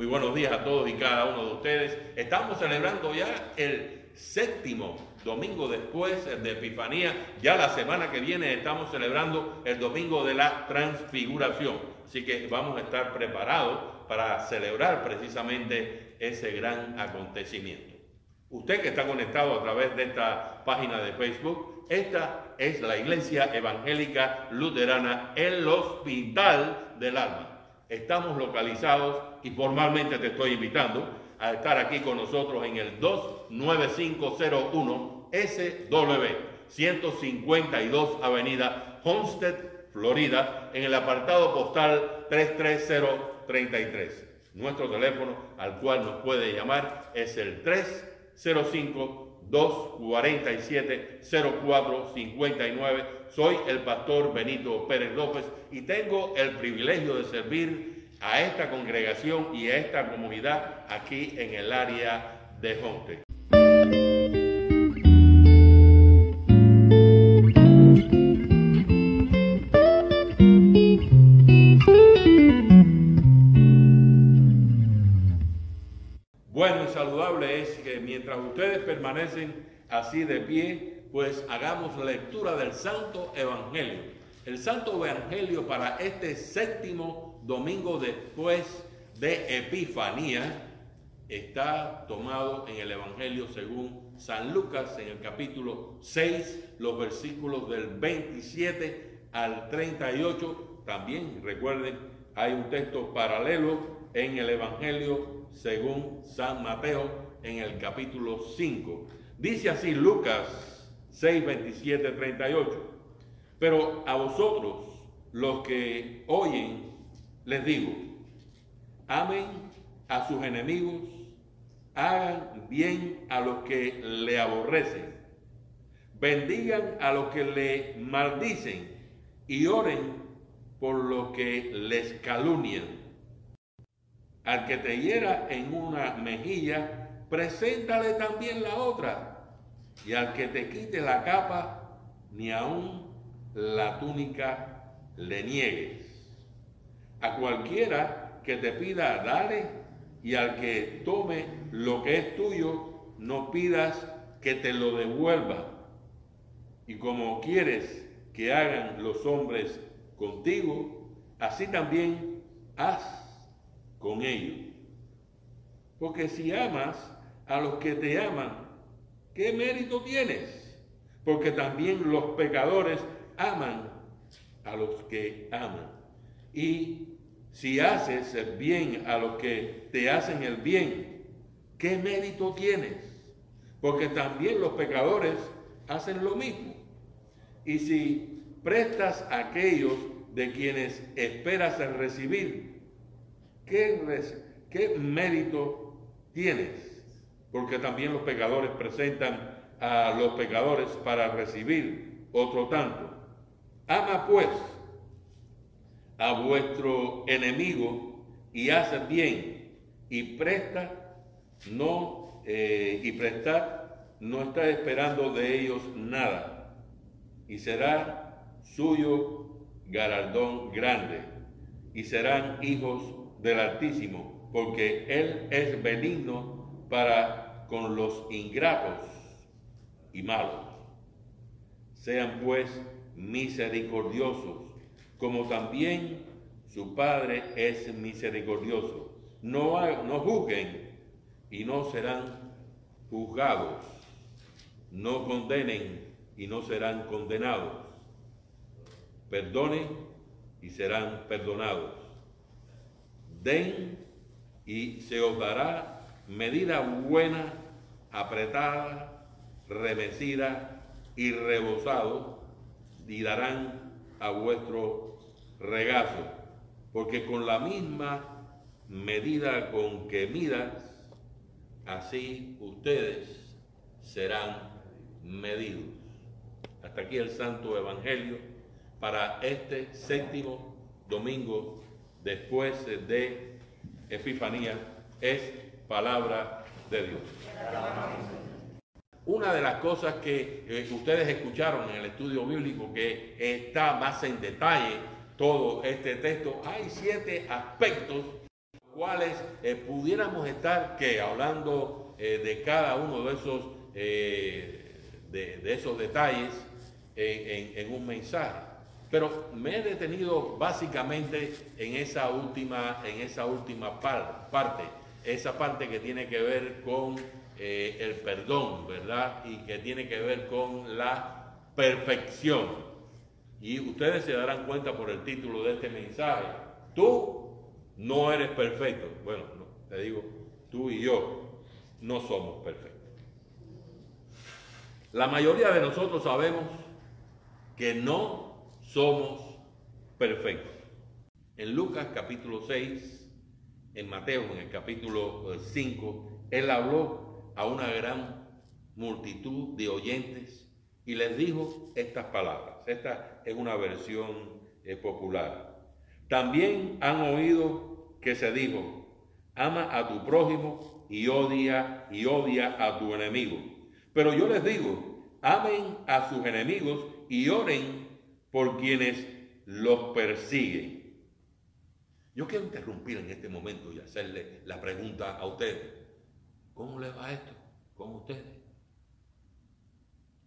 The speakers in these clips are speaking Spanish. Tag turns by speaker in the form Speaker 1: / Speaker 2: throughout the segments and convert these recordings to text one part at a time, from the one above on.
Speaker 1: Muy buenos días a todos y cada uno de ustedes. Estamos celebrando ya el séptimo domingo después de Epifanía. Ya la semana que viene estamos celebrando el domingo de la transfiguración. Así que vamos a estar preparados para celebrar precisamente ese gran acontecimiento. Usted que está conectado a través de esta página de Facebook, esta es la Iglesia Evangélica Luterana, el Hospital del Alma. Estamos localizados y formalmente te estoy invitando a estar aquí con nosotros en el 29501 SW 152 Avenida Homestead, Florida, en el apartado postal 33033. Nuestro teléfono al cual nos puede llamar es el 305 247 0459. Soy el pastor Benito Pérez López y tengo el privilegio de servir a esta congregación y a esta comunidad aquí en el área de Jonte. Ustedes permanecen así de pie, pues hagamos lectura del Santo Evangelio. El Santo Evangelio para este séptimo domingo después de Epifanía está tomado en el Evangelio según San Lucas en el capítulo 6, los versículos del 27 al 38. También recuerden, hay un texto paralelo en el Evangelio según San Mateo en el capítulo 5. Dice así Lucas 6, 27, 38. Pero a vosotros, los que oyen les digo, amen a sus enemigos, hagan bien a los que le aborrecen, bendigan a los que le maldicen y oren por los que les calunian. Al que te hiera en una mejilla, preséntale también la otra. Y al que te quite la capa, ni aun la túnica le niegues. A cualquiera que te pida, dale, y al que tome lo que es tuyo, no pidas que te lo devuelva. Y como quieres que hagan los hombres contigo, así también haz con ellos. Porque si amas a los que te aman, ¿qué mérito tienes? Porque también los pecadores aman a los que aman. Y si haces el bien a los que te hacen el bien, ¿qué mérito tienes? Porque también los pecadores hacen lo mismo. Y si prestas a aquellos de quienes esperas recibir, ¿qué, ¿qué mérito tienes? Porque también los pecadores presentan a los pecadores para recibir otro tanto. Ama pues a vuestro enemigo y haced bien y presta no eh, y prestar no está esperando de ellos nada y será suyo galardón grande y serán hijos del Altísimo porque él es benigno para con los ingratos y malos sean pues misericordiosos como también su Padre es misericordioso. No, no juzguen y no serán juzgados. No condenen y no serán condenados. Perdonen y serán perdonados. Den y se os dará medida buena, apretada, remecida y rebosado, y darán a vuestro regazo, porque con la misma medida con que midas, así ustedes serán medidos. Hasta aquí el Santo Evangelio para este séptimo domingo después de Epifanía es palabra de Dios. Una de las cosas que eh, ustedes escucharon en el estudio bíblico que está más en detalle todo este texto, hay siete aspectos cuales eh, pudiéramos estar que hablando eh, de cada uno de esos, de, esos detalles en, un mensaje. Pero me he detenido básicamente en esa última, en esa última parte, esa parte que tiene que ver con el perdón, ¿verdad? Y que tiene que ver con la perfección. Y ustedes se darán cuenta por el título de este mensaje. Tú no eres perfecto. Bueno, te digo, tú y yo no somos perfectos. La mayoría de nosotros sabemos que no somos perfectos. En Lucas capítulo 6, en Mateo en el capítulo 5, eh, él habló a una gran multitud de oyentes y les dijo estas palabras. Esta es una versión eh, popular. También han oído que se dijo, ama a tu prójimo y odia y odia a tu enemigo. Pero yo les digo, amen a sus enemigos y oren por quienes los persiguen. Yo quiero interrumpir en este momento y hacerle la pregunta a ustedes. ¿Cómo les va esto con ustedes?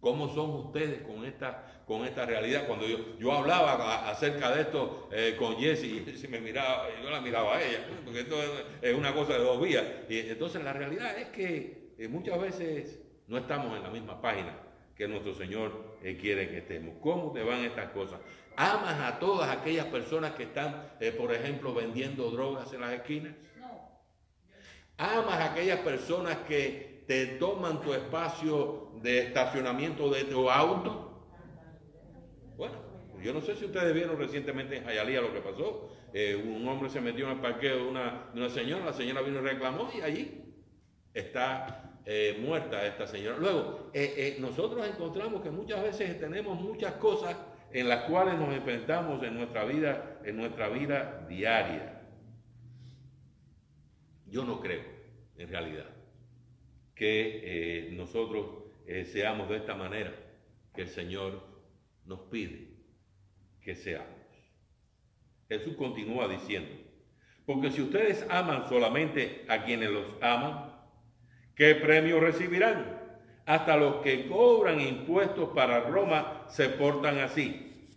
Speaker 1: ¿Cómo son ustedes con esta, con esta realidad? Cuando yo, yo hablaba acerca de esto eh, con Jessie, y me miraba, yo la miraba a ella, porque esto es una cosa de dos vías. Y entonces la realidad es que eh, muchas veces no estamos en la misma página que nuestro Señor eh, quiere que estemos. ¿Cómo te van estas cosas? ¿Amas a todas aquellas personas que están, por ejemplo, vendiendo drogas en las esquinas? No. ¿Amas a aquellas personas que te toman tu espacio de estacionamiento de tu auto. Bueno, yo no sé si ustedes vieron recientemente en Jayalía lo que pasó. Eh, un hombre se metió en el parqueo de una, una, señora, la señora vino y reclamó y allí está eh, muerta esta señora. Luego, eh, nosotros encontramos que muchas veces tenemos muchas cosas en las cuales nos enfrentamos en nuestra vida, en nuestra vida diaria. Yo no creo, en realidad que eh, nosotros eh, seamos de esta manera que el Señor nos pide que seamos. Jesús continúa diciendo, porque si ustedes aman solamente a quienes los aman, ¿qué premio recibirán? Hasta los que cobran impuestos para Roma se portan así.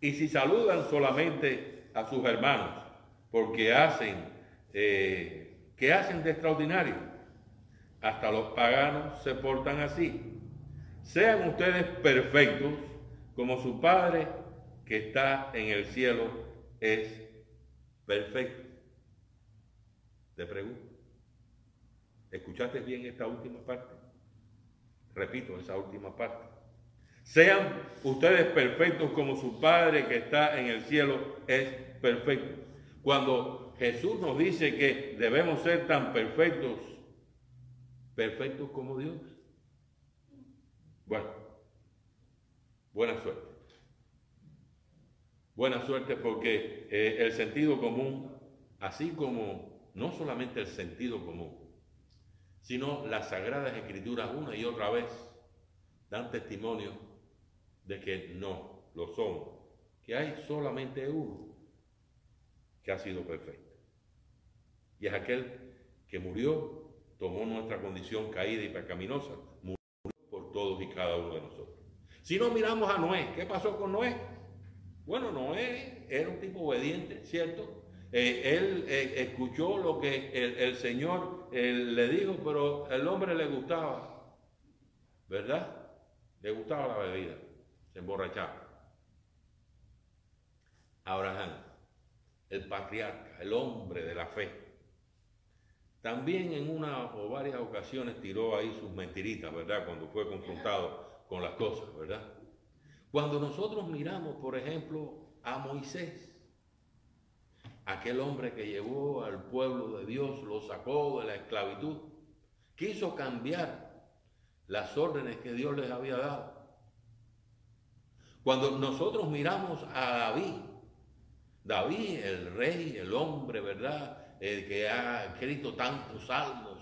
Speaker 1: Y si saludan solamente a sus hermanos, porque hacen, eh, ¿qué hacen de extraordinario? hasta los paganos se portan así. Sean ustedes perfectos como su Padre que está en el cielo es perfecto. Te pregunto, ¿escuchaste bien esta última parte? Repito, esa última parte. Sean ustedes perfectos como su Padre que está en el cielo es perfecto. Cuando Jesús nos dice que debemos ser tan perfectos perfectos como Dios. Bueno, buena suerte. Buena suerte porque eh, el sentido común, así como no solamente el sentido común, sino las sagradas escrituras una y otra vez dan testimonio de que no lo son, que hay solamente uno que ha sido perfecto. Y es aquel que murió tomó nuestra condición caída y pecaminosa, murió por todos y cada uno de nosotros. Si no miramos a Noé, ¿qué pasó con Noé? Bueno, Noé era un tipo obediente, ¿cierto? Eh, él eh, escuchó lo que el, Señor eh, le dijo, pero el hombre le gustaba, ¿verdad? Le gustaba la bebida, se emborrachaba. Abraham, el patriarca, el hombre de la fe, también en una o varias ocasiones tiró ahí sus mentiritas, ¿verdad? Cuando fue confrontado con las cosas, ¿verdad? Cuando nosotros miramos, por ejemplo, a Moisés, aquel hombre que llevó al pueblo de Dios, lo sacó de la esclavitud, quiso cambiar las órdenes que Dios les había dado. Cuando nosotros miramos a David, David, el rey, el hombre, ¿verdad? el que ha escrito tantos salmos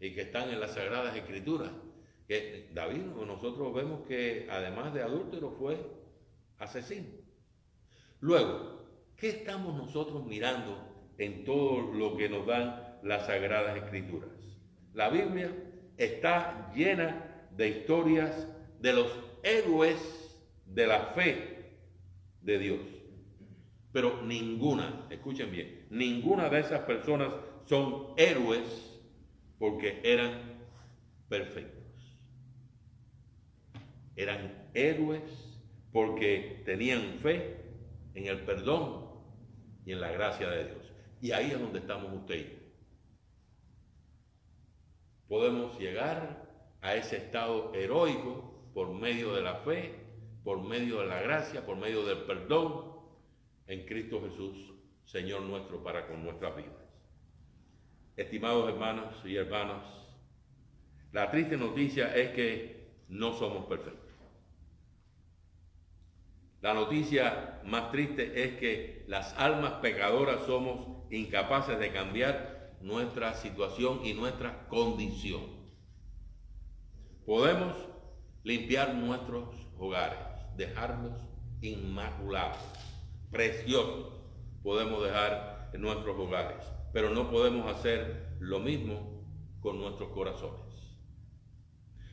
Speaker 1: y que están en las Sagradas Escrituras. Que David, nosotros vemos que además de adúltero fue asesino. Luego, ¿qué estamos nosotros mirando en todo lo que nos dan las sagradas escrituras. La Biblia está llena de historias de los héroes de la fe de Dios. Pero ninguna, escuchen bien, ninguna de esas personas son héroes porque eran perfectos. Eran héroes porque tenían fe en el perdón y en la gracia de Dios. Y ahí es donde estamos ustedes. Podemos llegar a ese estado heroico por medio de la fe, por medio de la gracia, por medio del perdón en Cristo Jesús, Señor nuestro, para con nuestras vidas. Estimados hermanos y hermanas, la triste noticia es que no somos perfectos. La noticia más triste es que las almas pecadoras somos incapaces de cambiar nuestra situación y nuestra condición. Podemos limpiar nuestros hogares, dejarlos inmaculados, preciosos, podemos dejar en nuestros hogares, pero no podemos hacer lo mismo con nuestros corazones.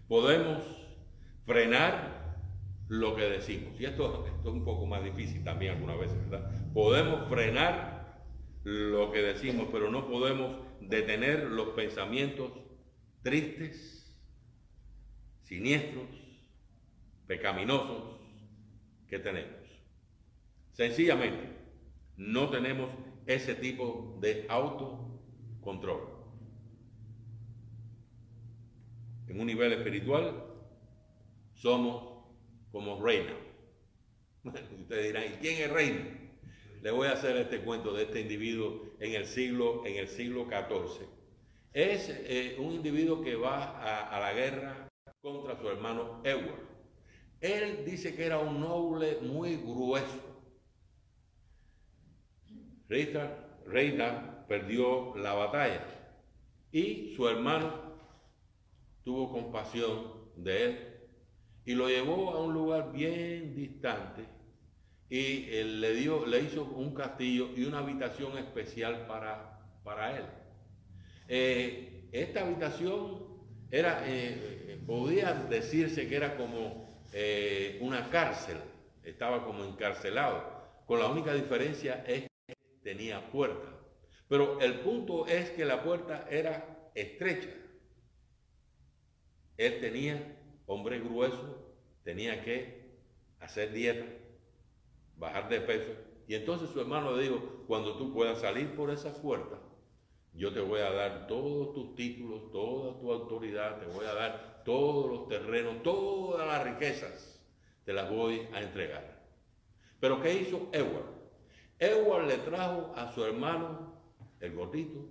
Speaker 1: Podemos frenar lo que decimos. Y esto, es un poco más difícil también algunas veces, ¿verdad? Podemos frenar lo que decimos, pero no podemos detener los pensamientos tristes, siniestros, pecaminosos que tenemos. Sencillamente, no tenemos ese tipo de autocontrol. En un nivel espiritual, somos como reina. ustedes dirán, ¿y quién es reina? Le voy a hacer este cuento de este individuo en el siglo, en el siglo XIV. Es eh, un individuo que va a, a, la guerra contra su hermano Edward. Él dice que era un noble muy grueso. Reina, reina perdió la batalla y su hermano tuvo compasión de él y lo llevó a un lugar bien distante y él le, dio, le hizo un castillo y una habitación especial para, para él. Eh, esta habitación era, eh, podía decirse que era como eh, una cárcel, estaba como encarcelado, con la única diferencia es que tenía puerta. Pero el punto es que la puerta era estrecha. Él tenía hombre grueso, tenía que hacer dieta, bajar de peso. Y entonces su hermano le dijo, cuando tú puedas salir por esa puerta, yo te voy a dar todos tus títulos, toda tu autoridad, te voy a dar todos los terrenos, todas las riquezas, te las voy a entregar. Pero ¿qué hizo Edward? Edward le trajo a su hermano, el gordito,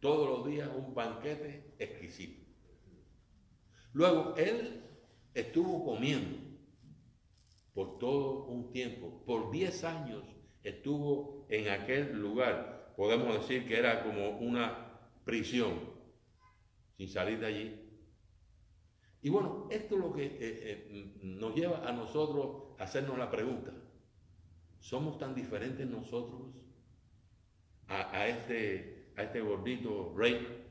Speaker 1: todos los días un banquete exquisito. Luego él estuvo comiendo por todo un tiempo, por 10 años estuvo en aquel lugar. Podemos decir que era como una prisión, sin salir de allí. Y bueno, esto es lo que eh, eh, nos lleva a nosotros a hacernos la pregunta. ¿Somos tan diferentes nosotros a, este, a este gordito rey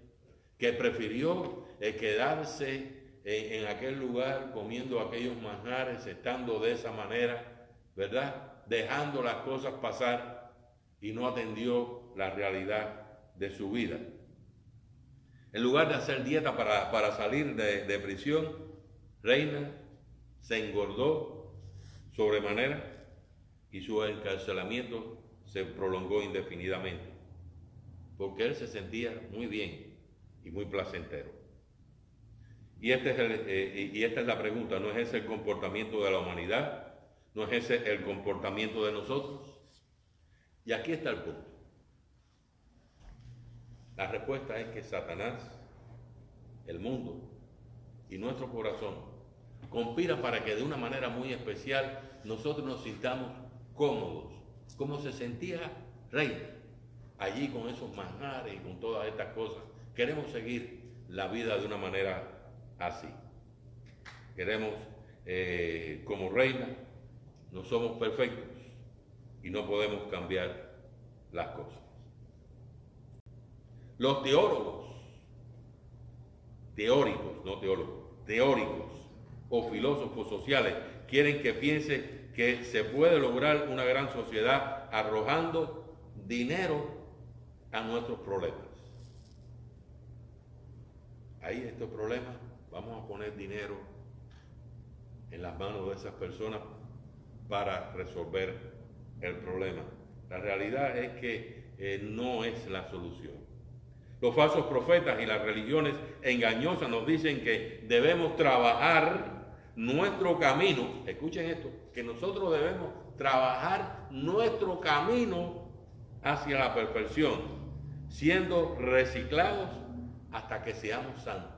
Speaker 1: que prefirió eh, quedarse en, aquel lugar comiendo aquellos manjares, estando de esa manera, ¿verdad? Dejando las cosas pasar y no atendió la realidad de su vida. En lugar de hacer dieta para, salir de, de prisión, Reina se engordó sobremanera y su encarcelamiento se prolongó indefinidamente, porque él se sentía muy bien y muy placentero. Y, este es eh, y esta es la pregunta, ¿no es ese el comportamiento de la humanidad? ¿No es ese el comportamiento de nosotros? Y aquí está el punto. La respuesta es que Satanás, el mundo y nuestro corazón conspiran para que de una manera muy especial nosotros nos sintamos cómodos, como se sentía rey allí con esos manjares y con todas estas cosas. Queremos seguir la vida de una manera así. Queremos, eh, como reina, no somos perfectos y no podemos cambiar las cosas. Los teólogos, teóricos, no teólogos, teóricos o filósofos sociales quieren que piense que se puede lograr una gran sociedad arrojando dinero a nuestros problemas. Ahí estos problemas, vamos a poner dinero en las manos de esas personas para resolver el problema. La realidad es que eh, no es la solución. Los falsos profetas y las religiones engañosas nos dicen que debemos trabajar nuestro camino, escuchen esto, que nosotros debemos trabajar nuestro camino hacia la perfección, siendo reciclados hasta que seamos santos.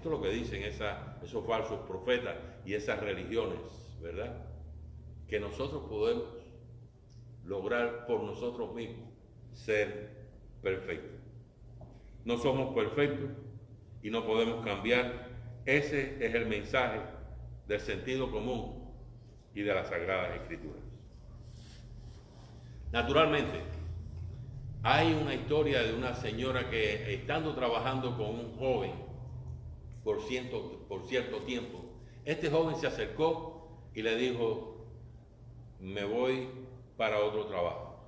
Speaker 1: Esto es lo que dicen esos falsos profetas y esas religiones, ¿verdad? Que nosotros podemos lograr por nosotros mismos ser perfectos. No somos perfectos y no podemos cambiar ese es el mensaje del sentido común y de las Sagradas Escrituras. Naturalmente, hay una historia de una señora que estando trabajando con un joven por cierto, por cierto tiempo, este joven se acercó y le dijo, me voy para otro trabajo.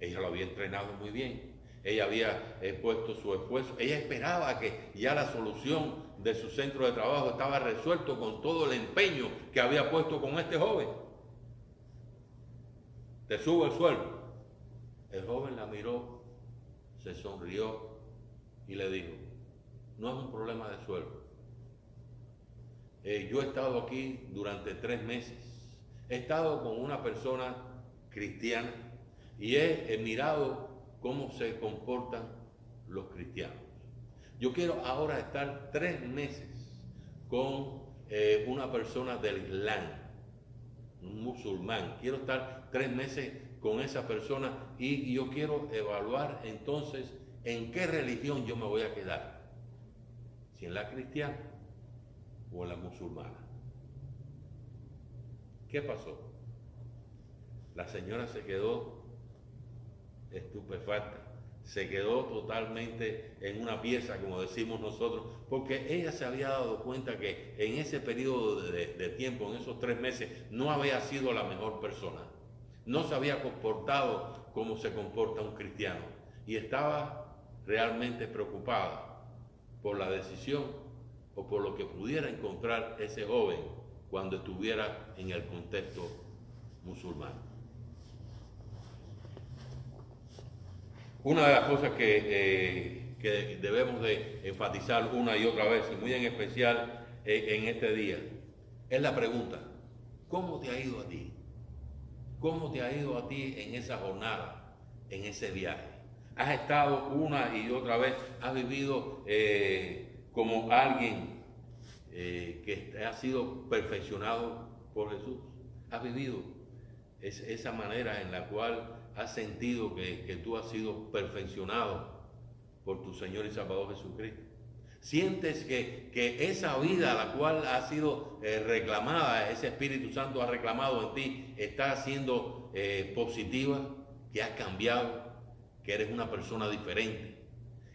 Speaker 1: Ella lo había entrenado muy bien, ella había puesto su esfuerzo, ella esperaba que ya la solución de su centro de trabajo estaba resuelto con todo el empeño que había puesto con este joven. Te subo el sueldo. El joven la miró, se sonrió y le dijo, no es un problema de sueldo. Eh, yo he estado aquí durante tres meses. He estado con una persona cristiana y he mirado cómo se comportan los cristianos. Yo quiero ahora estar tres meses con eh, una persona del Islam, un musulmán. Quiero estar tres meses con esa persona y yo quiero evaluar entonces en qué religión yo me voy a quedar. Si en la cristiana o en la musulmana. ¿Qué pasó? La señora se quedó estupefacta se quedó totalmente en una pieza, como decimos nosotros, porque ella se había dado cuenta que en ese periodo de, tiempo, en esos tres meses, no había sido la mejor persona. No se había comportado como se comporta un cristiano. Y estaba realmente preocupada por la decisión o por lo que pudiera encontrar ese joven cuando estuviera en el contexto musulmán. Una de las cosas eh, que, debemos de enfatizar una y otra vez, y muy en especial eh, en este día, es la pregunta, ¿cómo te ha ido a ti? ¿Cómo te ha ido a ti en esa jornada, en ese viaje? ¿Has estado una y otra vez, has vivido eh, como alguien que ha sido perfeccionado por Jesús? ¿Has vivido esa manera en la cual has sentido que, tú has sido perfeccionado por tu Señor y Salvador Jesucristo. Sientes que, esa vida a la cual ha sido eh, reclamada, ese Espíritu Santo ha reclamado en ti, está siendo eh, positiva, que has cambiado, que eres una persona diferente,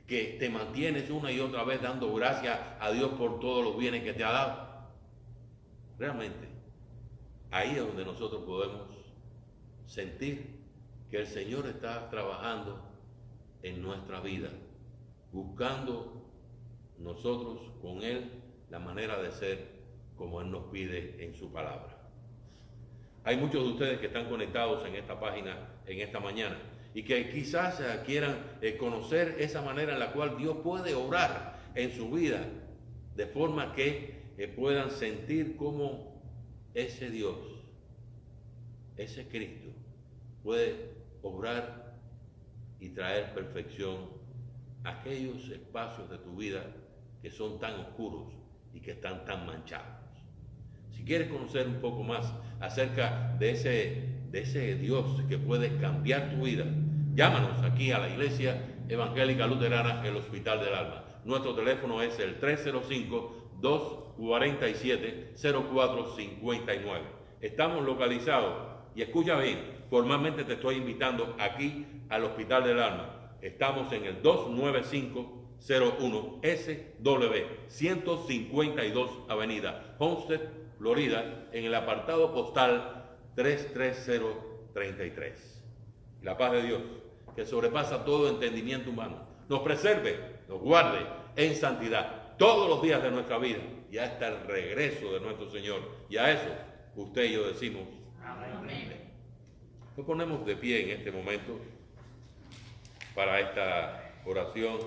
Speaker 1: que te mantienes una y otra vez dando gracias a Dios por todos los bienes que te ha dado. Realmente, ahí es donde nosotros podemos sentir que el Señor está trabajando en nuestra vida, buscando nosotros con Él la manera de ser como Él nos pide en su palabra. Hay muchos de ustedes que están conectados en esta página en esta mañana y que quizás eh, quieran eh, conocer esa manera en la cual Dios puede obrar en su vida, de forma que eh, puedan sentir como ese Dios, ese Cristo, puede obrar y traer perfección a aquellos espacios de tu vida que son tan oscuros y que están tan manchados. Si quieres conocer un poco más acerca de ese, de ese Dios que puede cambiar tu vida, llámanos aquí a la Iglesia Evangélica Luterana, el Hospital del Alma. Nuestro teléfono es el 305-247-0459. Estamos localizados, y escucha bien, formalmente te estoy invitando aquí al Hospital del Alma. Estamos en el 29501 SW 152 Avenida Homestead, Florida, en el apartado postal 33033. La paz de Dios, que sobrepasa todo entendimiento humano, nos preserve, nos guarde en santidad todos los días de nuestra vida y hasta el regreso de nuestro Señor. Y a eso usted y yo decimos, amén. Nos ponemos de pie en este momento para esta oración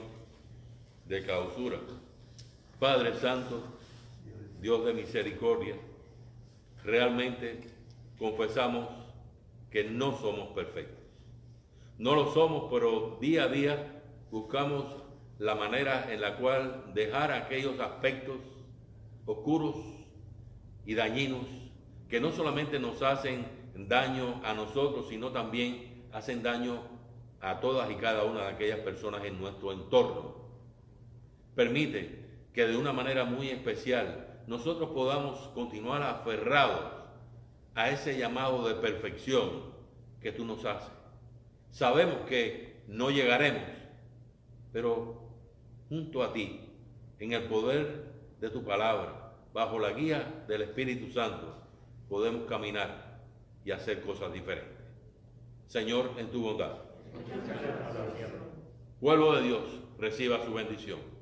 Speaker 1: de clausura. Padre Santo, Dios de misericordia, realmente confesamos que no somos perfectos. No lo somos, pero día a día buscamos la manera en la cual dejar aquellos aspectos oscuros y dañinos que no solamente nos hacen daño a nosotros, sino también hacen daño a todas y cada una de aquellas personas en nuestro entorno. Permite que de una manera muy especial nosotros podamos continuar aferrados a ese llamado de perfección que tú nos haces. Sabemos que no llegaremos, pero junto a ti, en el poder de tu palabra, bajo la guía del Espíritu Santo, podemos caminar y hacer cosas diferentes. Señor, en tu bondad. Pueblo de Dios, reciba su bendición.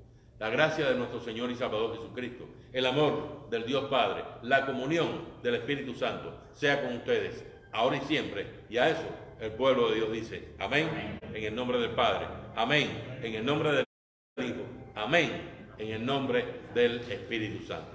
Speaker 1: La gracia de nuestro Señor y Salvador Jesucristo, el amor del Dios Padre, la comunión del Espíritu Santo, sea con ustedes, ahora y siempre. Y a eso el pueblo de Dios dice, amén, en el nombre del Padre, amén, en el nombre del Hijo, amén, en el nombre del Espíritu Santo.